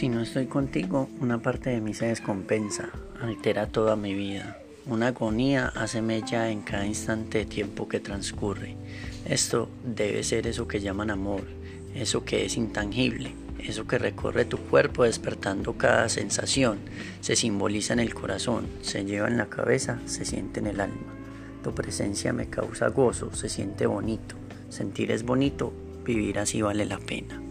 Si no estoy contigo, una parte de mí se descompensa, altera toda mi vida. Una agonía hace mella en cada instante de tiempo que transcurre. Esto debe ser eso que llaman amor, eso que es intangible, eso que recorre tu cuerpo despertando cada sensación, se simboliza en el corazón, se lleva en la cabeza, se siente en el alma. Tu presencia me causa gozo, se siente bonito. Sentir es bonito, vivir así vale la pena.